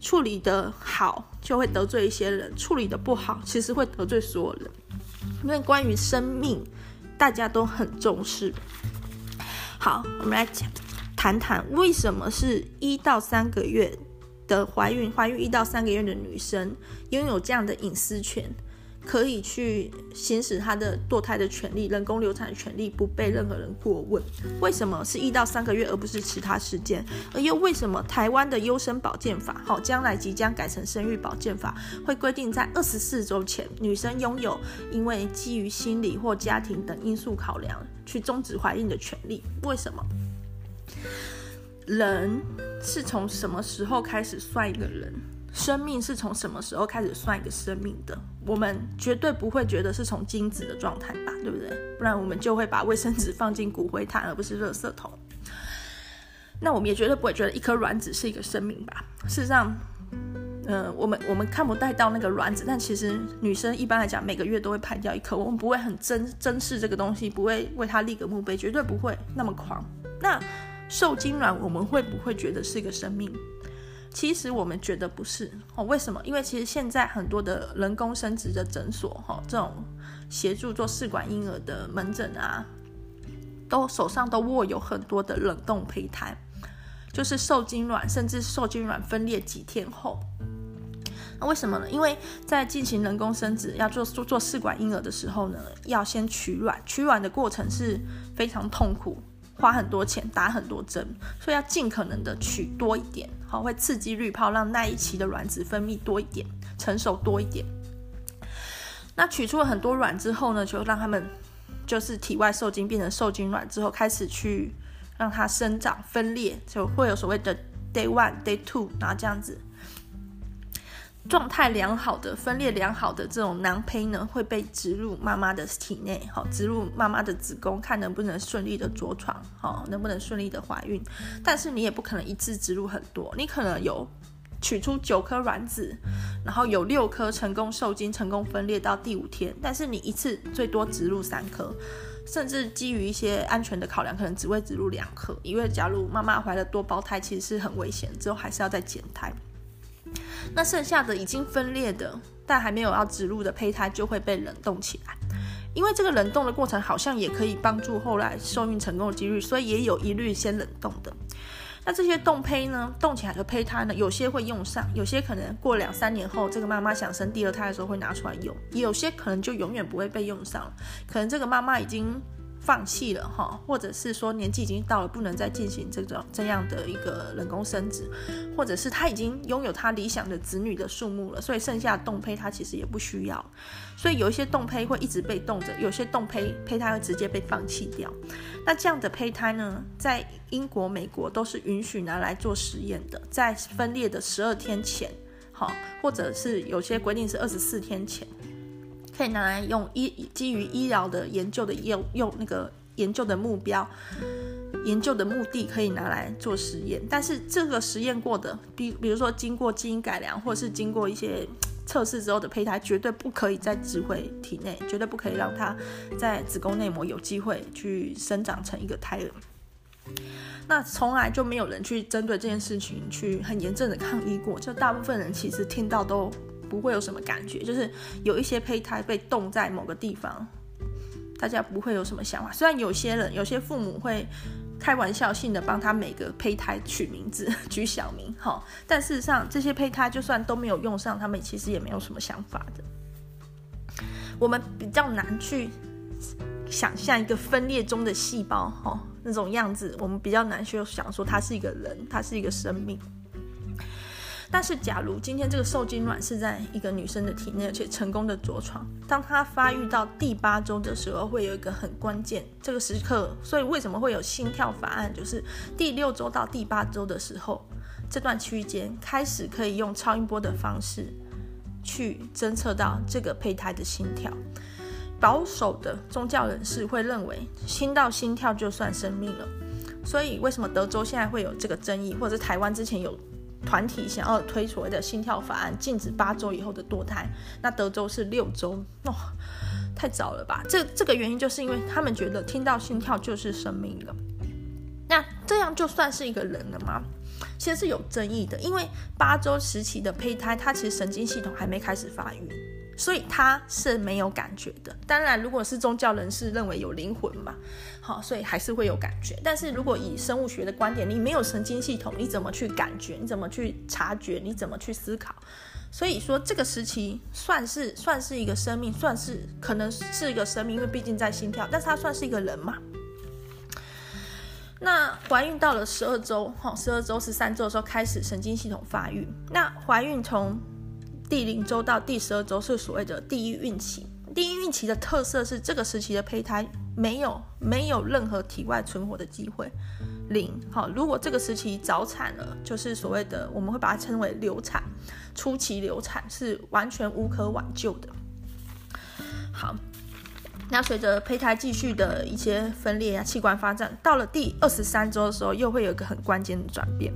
S1: 处理得好，就会得罪一些人；处理得不好，其实会得罪所有人。因为关于生命，大家都很重视。好，我们来讲谈谈为什么是一到三个月的怀孕，怀孕一到三个月的女生拥有这样的隐私权，可以去行使他的堕胎的权利、人工流产的权利，不被任何人过问。为什么是一到三个月，而不是其他时间？而又为什么台湾的优生保健法，好，将来即将改成生育保健法，会规定在二十四周前，女生拥有因为基于心理或家庭等因素考量去终止怀孕的权利？为什么？人是从什么时候开始算一个人？生命是从什么时候开始算一个生命的？我们绝对不会觉得是从精子的状态吧，对不对？不然我们就会把卫生纸放进骨灰坛，而不是垃圾桶。那我们也绝对不会觉得一颗卵子是一个生命吧？事实上，呃，我们我们看不太到那个卵子，但其实女生一般来讲每个月都会排掉一颗，我们不会很珍珍视这个东西，不会为它立个墓碑，绝对不会那么狂。那受精卵我们会不会觉得是一个生命？其实我们觉得不是哦，为什么？因为其实现在很多的人工生殖的诊所，哈，这种协助做试管婴儿的门诊啊，都手上都握有很多的冷冻胚胎，就是受精卵，甚至受精卵分裂几天后。那为什么呢？因为在进行人工生殖要做做做试管婴儿的时候呢，要先取卵，取卵的过程是非常痛苦。花很多钱打很多针，所以要尽可能的取多一点，好，会刺激滤泡，让那一期的卵子分泌多一点，成熟多一点。那取出了很多卵之后呢，就让他们就是体外受精变成受精卵之后，开始去让它生长分裂，就会有所谓的 day one、day two，然后这样子。状态良好的、分裂良好的这种囊胚呢，会被植入妈妈的体内，好，植入妈妈的子宫，看能不能顺利的着床，好，能不能顺利的怀孕。但是你也不可能一次植入很多，你可能有取出九颗卵子，然后有六颗成功受精、成功分裂到第五天，但是你一次最多植入三颗，甚至基于一些安全的考量，可能只会植入两颗，因为假如妈妈怀了多胞胎，其实是很危险，之后还是要再减胎。那剩下的已经分裂的，但还没有要植入的胚胎就会被冷冻起来，因为这个冷冻的过程好像也可以帮助后来受孕成功的几率，所以也有一律先冷冻的。那这些冻胚呢，冻起来的胚胎呢，有些会用上，有些可能过两三年后，这个妈妈想生第二胎的时候会拿出来用，有些可能就永远不会被用上了，可能这个妈妈已经。放弃了哈，或者是说年纪已经到了，不能再进行这种这样的一个人工生殖，或者是他已经拥有他理想的子女的数目了，所以剩下的冻胚他其实也不需要。所以有一些冻胚会一直被冻着，有些冻胚胚胎会直接被放弃掉。那这样的胚胎呢，在英国、美国都是允许拿来做实验的，在分裂的十二天前，好，或者是有些规定是二十四天前。可以拿来用医基于医疗的研究的用用那个研究的目标、研究的目的，可以拿来做实验。但是这个实验过的，比比如说经过基因改良，或是经过一些测试之后的胚胎，绝对不可以再植回体内，绝对不可以让它在子宫内膜有机会去生长成一个胎儿。那从来就没有人去针对这件事情去很严正的抗议过，就大部分人其实听到都。不会有什么感觉，就是有一些胚胎被冻在某个地方，大家不会有什么想法。虽然有些人、有些父母会开玩笑性的帮他每个胚胎取名字、取小名，哈，但事实上这些胚胎就算都没有用上，他们其实也没有什么想法的。我们比较难去想象一个分裂中的细胞，哈，那种样子，我们比较难去想说他是一个人，他是一个生命。但是，假如今天这个受精卵是在一个女生的体内，而且成功的着床，当她发育到第八周的时候，会有一个很关键这个时刻。所以，为什么会有心跳法案？就是第六周到第八周的时候，这段区间开始可以用超音波的方式去侦测到这个胚胎的心跳。保守的宗教人士会认为，听到心跳就算生命了。所以，为什么德州现在会有这个争议，或者台湾之前有？团体想要推出的心跳法案，禁止八周以后的堕胎。那德州是六周，哦，太早了吧？这这个原因就是因为他们觉得听到心跳就是生命了。那这样就算是一个人了吗？其实是有争议的，因为八周时期的胚胎，它其实神经系统还没开始发育。所以他是没有感觉的。当然，如果是宗教人士认为有灵魂嘛，好，所以还是会有感觉。但是如果以生物学的观点，你没有神经系统，你怎么去感觉？你怎么去察觉？你怎么去思考？所以说这个时期算是算是一个生命，算是可能是一个生命，因为毕竟在心跳，但是它算是一个人嘛。那怀孕到了十二周，哈，十二周十三周的时候开始神经系统发育。那怀孕从第零周到第十二周是所谓的第一孕期。第一孕期的特色是这个时期的胚胎没有没有任何体外存活的机会，零。好，如果这个时期早产了，就是所谓的我们会把它称为流产，初期流产是完全无可挽救的。好。那随着胚胎继续的一些分裂啊，器官发展，到了第二十三周的时候，又会有一个很关键的转变。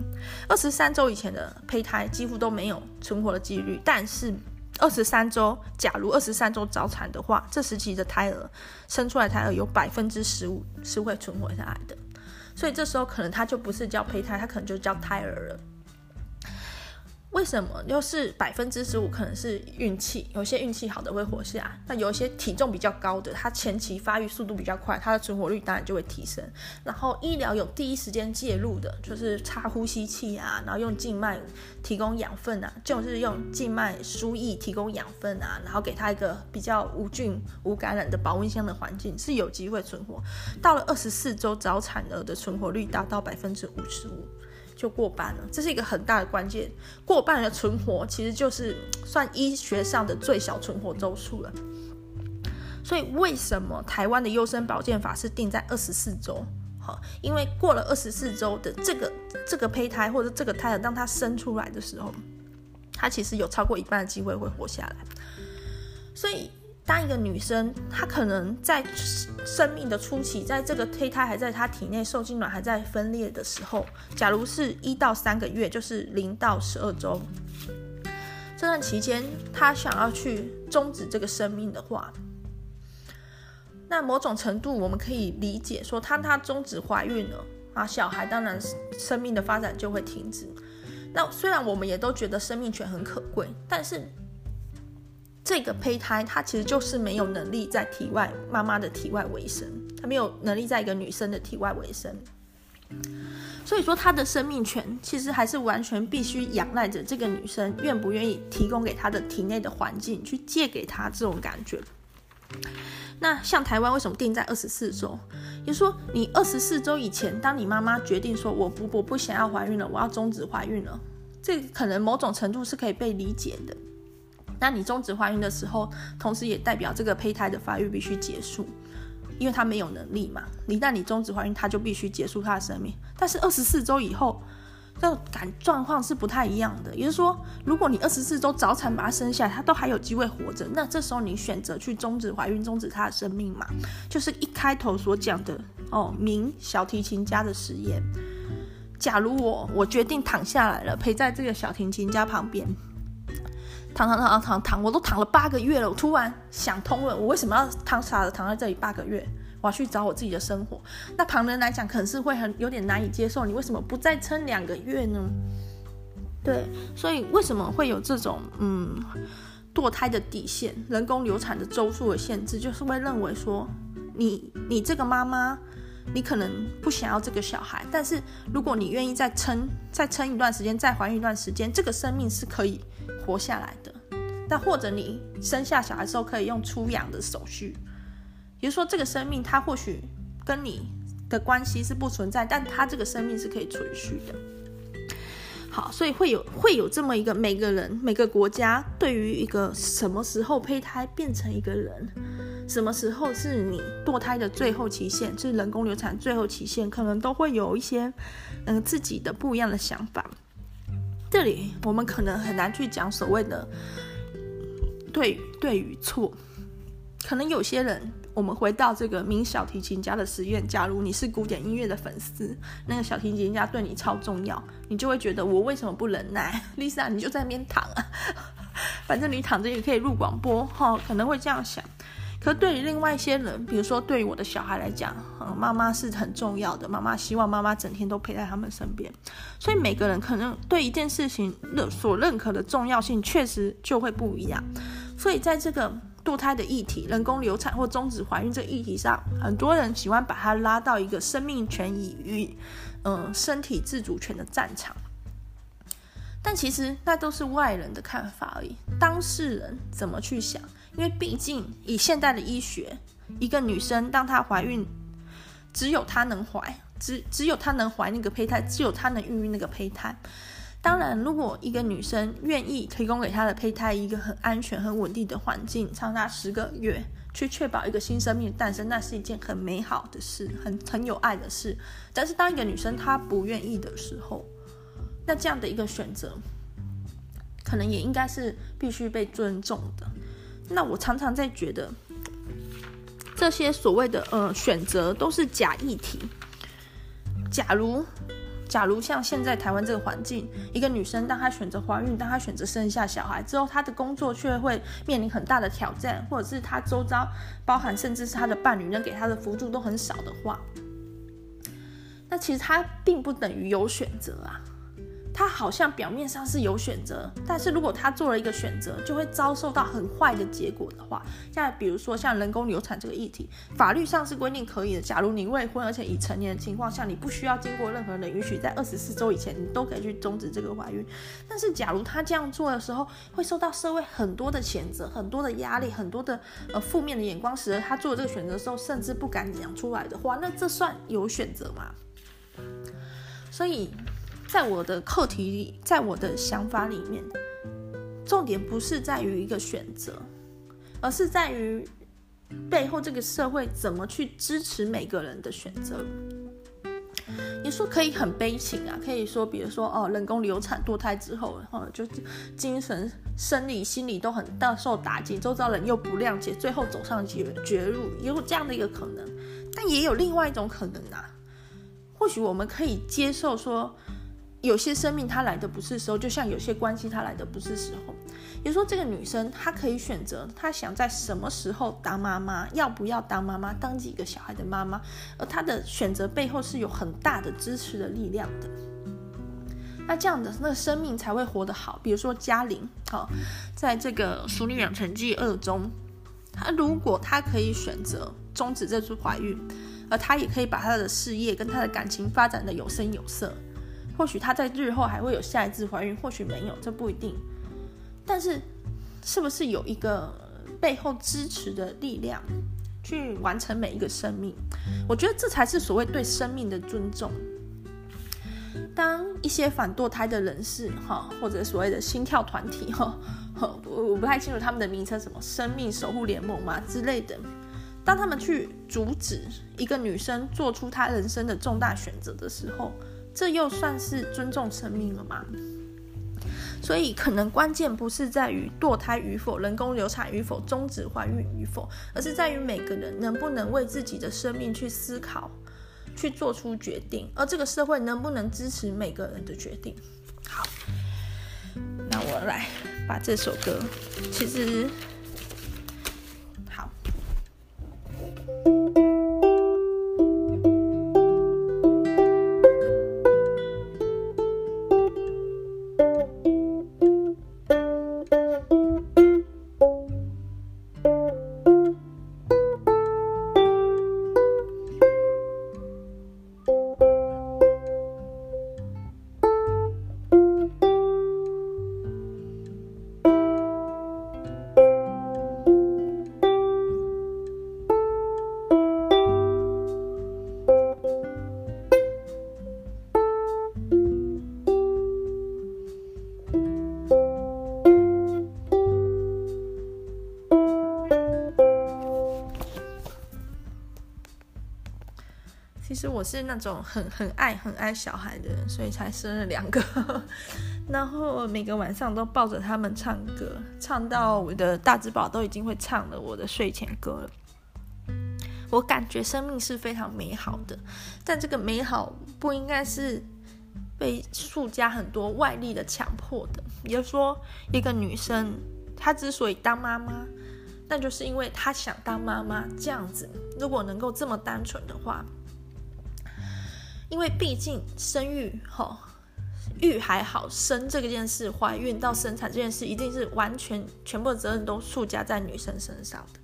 S1: 二十三周以前的胚胎几乎都没有存活的几率，但是二十三周，假如二十三周早产的话，这时期的胎儿生出来胎儿有百分之十五是会存活下来的，所以这时候可能它就不是叫胚胎，它可能就叫胎儿了。为什么又是百分之十五？可能是运气，有些运气好的会活下来。那有一些体重比较高的，它前期发育速度比较快，它的存活率当然就会提升。然后医疗有第一时间介入的，就是插呼吸器啊，然后用静脉提供养分啊，就是用静脉输液提供养分啊，然后给他一个比较无菌、无感染的保温箱的环境，是有机会存活。到了二十四周早产儿的存活率达到百分之五十五。就过半了，这是一个很大的关键。过半的存活其实就是算医学上的最小存活周数了。所以为什么台湾的优生保健法是定在二十四周？好，因为过了二十四周的这个这个胚胎或者这个胎儿，当它生出来的时候，它其实有超过一半的机会会活下来。所以。当一个女生，她可能在生命的初期，在这个胚胎还在她体内，受精卵还在分裂的时候，假如是一到三个月，就是零到十二周，这段期间，她想要去终止这个生命的话，那某种程度我们可以理解说，她她终止怀孕了啊，小孩当然生命的发展就会停止。那虽然我们也都觉得生命权很可贵，但是。这个胚胎，它其实就是没有能力在体外妈妈的体外维生，它没有能力在一个女生的体外维生，所以说她的生命权其实还是完全必须仰赖着这个女生愿不愿意提供给她的体内的环境去借给她这种感觉。那像台湾为什么定在二十四周？也说，你二十四周以前，当你妈妈决定说我不我不想要怀孕了，我要终止怀孕了，这可能某种程度是可以被理解的。那你终止怀孕的时候，同时也代表这个胚胎的发育必须结束，因为它没有能力嘛。一旦你终止怀孕，它就必须结束它的生命。但是二十四周以后，这感状况是不太一样的。也就是说，如果你二十四周早产把它生下来，它都还有机会活着，那这时候你选择去终止怀孕，终止它的生命嘛，就是一开头所讲的哦，名小提琴家的实验。假如我我决定躺下来了，陪在这个小提琴家旁边。躺躺躺躺躺躺，我都躺了八个月了。我突然想通了，我为什么要躺傻的躺在这里八个月？我要去找我自己的生活。那旁人来讲，可能是会很有点难以接受。你为什么不再撑两个月呢？对，所以为什么会有这种嗯堕胎的底线、人工流产的周数的限制？就是会认为说，你你这个妈妈，你可能不想要这个小孩，但是如果你愿意再撑再撑一段时间，再怀孕一段时间，这个生命是可以。活下来的，那或者你生下小孩之后可以用出养的手续，比如说这个生命它或许跟你的关系是不存在，但它这个生命是可以存续的。好，所以会有会有这么一个每个人每个国家对于一个什么时候胚胎变成一个人，什么时候是你堕胎的最后期限，是人工流产最后期限，可能都会有一些嗯自己的不一样的想法。这里我们可能很难去讲所谓的对对与错，可能有些人，我们回到这个名小提琴家的实验，假如你是古典音乐的粉丝，那个小提琴家对你超重要，你就会觉得我为什么不忍耐？Lisa，你就在那边躺啊，反正你躺着也可以录广播，哈，可能会这样想。可对于另外一些人，比如说对于我的小孩来讲，嗯，妈妈是很重要的，妈妈希望妈妈整天都陪在他们身边，所以每个人可能对一件事情认所认可的重要性确实就会不一样。所以在这个堕胎的议题、人工流产或终止怀孕这个议题上，很多人喜欢把它拉到一个生命权与嗯身体自主权的战场。但其实那都是外人的看法而已。当事人怎么去想？因为毕竟以现代的医学，一个女生当她怀孕，只有她能怀，只只有她能怀那个胚胎，只有她能孕育那个胚胎。当然，如果一个女生愿意提供给她的胚胎一个很安全、很稳定的环境，长达十个月，去确保一个新生命的诞生，那是一件很美好的事，很很有爱的事。但是，当一个女生她不愿意的时候，那这样的一个选择，可能也应该是必须被尊重的。那我常常在觉得，这些所谓的呃选择都是假议题。假如，假如像现在台湾这个环境，一个女生当她选择怀孕，当她选择生下小孩之后，她的工作却会面临很大的挑战，或者是她周遭包含甚至是她的伴侣能给她的辅助都很少的话，那其实她并不等于有选择啊。他好像表面上是有选择，但是如果他做了一个选择，就会遭受到很坏的结果的话，像比如说像人工流产这个议题，法律上是规定可以的。假如你未婚而且已成年的情况下，你不需要经过任何人的允许，在二十四周以前，你都可以去终止这个怀孕。但是假如他这样做的时候，会受到社会很多的谴责、很多的压力、很多的呃负面的眼光，使得他做这个选择的时候，甚至不敢讲出来的话，那这算有选择吗？所以。在我的课题里，在我的想法里面，重点不是在于一个选择，而是在于背后这个社会怎么去支持每个人的选择。你说可以很悲情啊，可以说，比如说哦，人工流产堕胎之后，哦，就精神、生理、心理都很大受打击，周遭人又不谅解，最后走上绝绝路，有这样的一个可能。但也有另外一种可能啊，或许我们可以接受说。有些生命它来的不是时候，就像有些关系它来的不是时候。也说这个女生她可以选择，她想在什么时候当妈妈，要不要当妈妈，当几个小孩的妈妈，而她的选择背后是有很大的支持的力量的。那这样的那个生命才会活得好。比如说嘉玲，好，在这个《熟女养成记二》中，她如果她可以选择终止这次怀孕，而她也可以把她的事业跟她的感情发展的有声有色。或许她在日后还会有下一次怀孕，或许没有，这不一定。但是，是不是有一个背后支持的力量，去完成每一个生命？我觉得这才是所谓对生命的尊重。当一些反堕胎的人士，哈，或者所谓的心跳团体，哈，我我不太清楚他们的名称，什么生命守护联盟嘛之类的，当他们去阻止一个女生做出她人生的重大选择的时候，这又算是尊重生命了吗？所以可能关键不是在于堕胎与否、人工流产与否、终止怀孕与否，而是在于每个人能不能为自己的生命去思考、去做出决定，而这个社会能不能支持每个人的决定。好，那我来把这首歌，其实。好是那种很很爱很爱小孩的人，所以才生了两个，然后每个晚上都抱着他们唱歌，唱到我的大只宝都已经会唱了我的睡前歌了。我感觉生命是非常美好的，但这个美好不应该是被附加很多外力的强迫的。比如说，一个女生她之所以当妈妈，那就是因为她想当妈妈。这样子，如果能够这么单纯的话。因为毕竟生育，哈，育还好，生这个件事，怀孕到生产这件事，一定是完全全部的责任都附加在女生身上的。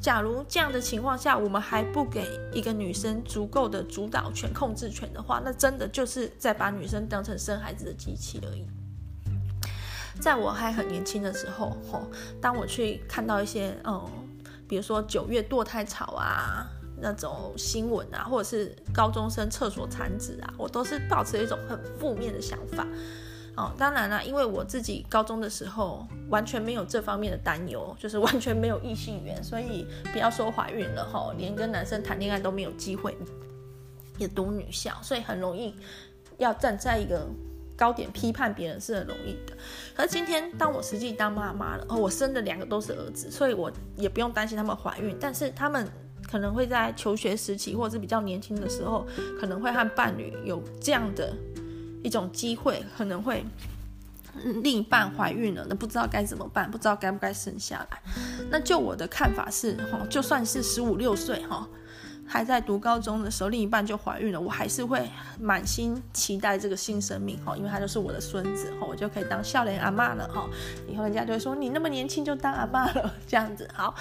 S1: 假如这样的情况下，我们还不给一个女生足够的主导权、控制权的话，那真的就是在把女生当成生孩子的机器而已。在我还很年轻的时候，吼，当我去看到一些，嗯，比如说九月堕胎潮啊那种新闻啊，或者是高中生厕所产子啊，我都是抱持一种很负面的想法。哦，当然啦，因为我自己高中的时候完全没有这方面的担忧，就是完全没有异性缘，所以不要说怀孕了哈，连跟男生谈恋爱都没有机会。也读女校，所以很容易要站在一个高点批判别人是很容易的。可是今天当我实际当妈妈了，哦，我生的两个都是儿子，所以我也不用担心他们怀孕，但是他们可能会在求学时期或者是比较年轻的时候，可能会和伴侣有这样的。一种机会可能会另一半怀孕了，那不知道该怎么办，不知道该不该生下来。那就我的看法是，哈，就算是十五六岁，哈，还在读高中的时候，另一半就怀孕了，我还是会满心期待这个新生命，哈，因为他就是我的孙子，哈，我就可以当笑脸阿妈了，哈。以后人家就会说你那么年轻就当阿妈了，这样子好。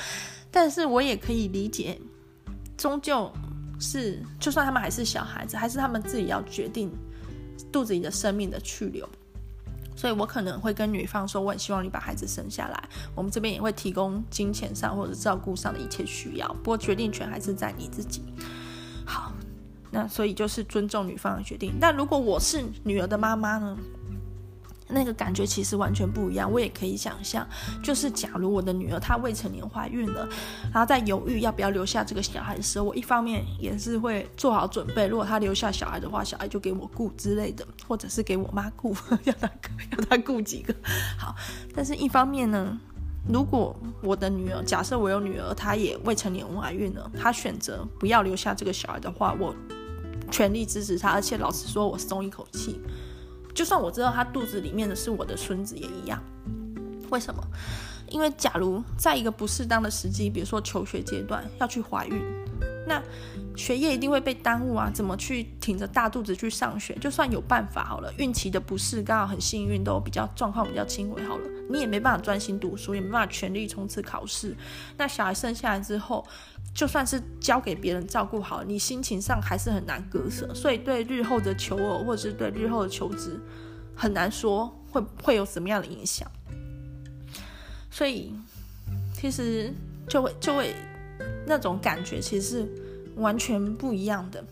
S1: 但是我也可以理解，终究是，就算他们还是小孩子，还是他们自己要决定。肚子里的生命的去留，所以我可能会跟女方说，我很希望你把孩子生下来，我们这边也会提供金钱上或者照顾上的一切需要，不过决定权还是在你自己。好，那所以就是尊重女方的决定。但如果我是女儿的妈妈呢？那个感觉其实完全不一样，我也可以想象，就是假如我的女儿她未成年怀孕了，然后在犹豫要不要留下这个小孩的时候，我一方面也是会做好准备，如果她留下小孩的话，小孩就给我顾之类的，或者是给我妈顾，要她要她顾几个。好，但是一方面呢，如果我的女儿，假设我有女儿，她也未成年怀孕了，她选择不要留下这个小孩的话，我全力支持她，而且老实说，我松一口气。就算我知道他肚子里面的是我的孙子也一样，为什么？因为假如在一个不适当的时机，比如说求学阶段要去怀孕，那学业一定会被耽误啊！怎么去挺着大肚子去上学？就算有办法好了，孕期的不适刚好很幸运，都比较状况比较轻微好了，你也没办法专心读书，也没办法全力冲刺考试。那小孩生下来之后，就算是交给别人照顾好，你心情上还是很难割舍。所以对日后的求偶，或者是对日后的求职，很难说会会有什么样的影响。所以其实就会就会那种感觉，其实是完全不一样的。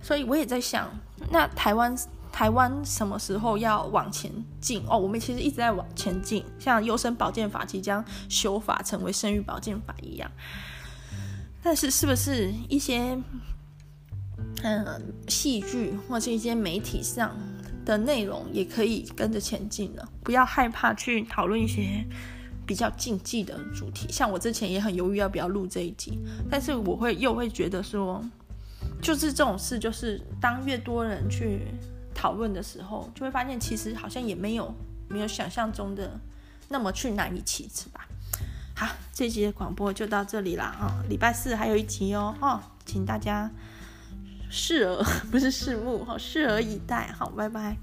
S1: 所以我也在想，那台湾。台湾什么时候要往前进哦？我们其实一直在往前进，像优生保健法即将修法成为生育保健法一样。但是，是不是一些嗯戏剧或是一些媒体上的内容也可以跟着前进呢？不要害怕去讨论一些比较禁忌的主题。像我之前也很犹豫要不要录这一集，但是我会又会觉得说，就是这种事，就是当越多人去。讨论的时候，就会发现其实好像也没有没有想象中的那么去难以启齿吧。好，这集的广播就到这里啦啊！礼拜四还有一集哦，哦，请大家拭而 不是拭目哈，拭而以待。好，拜拜。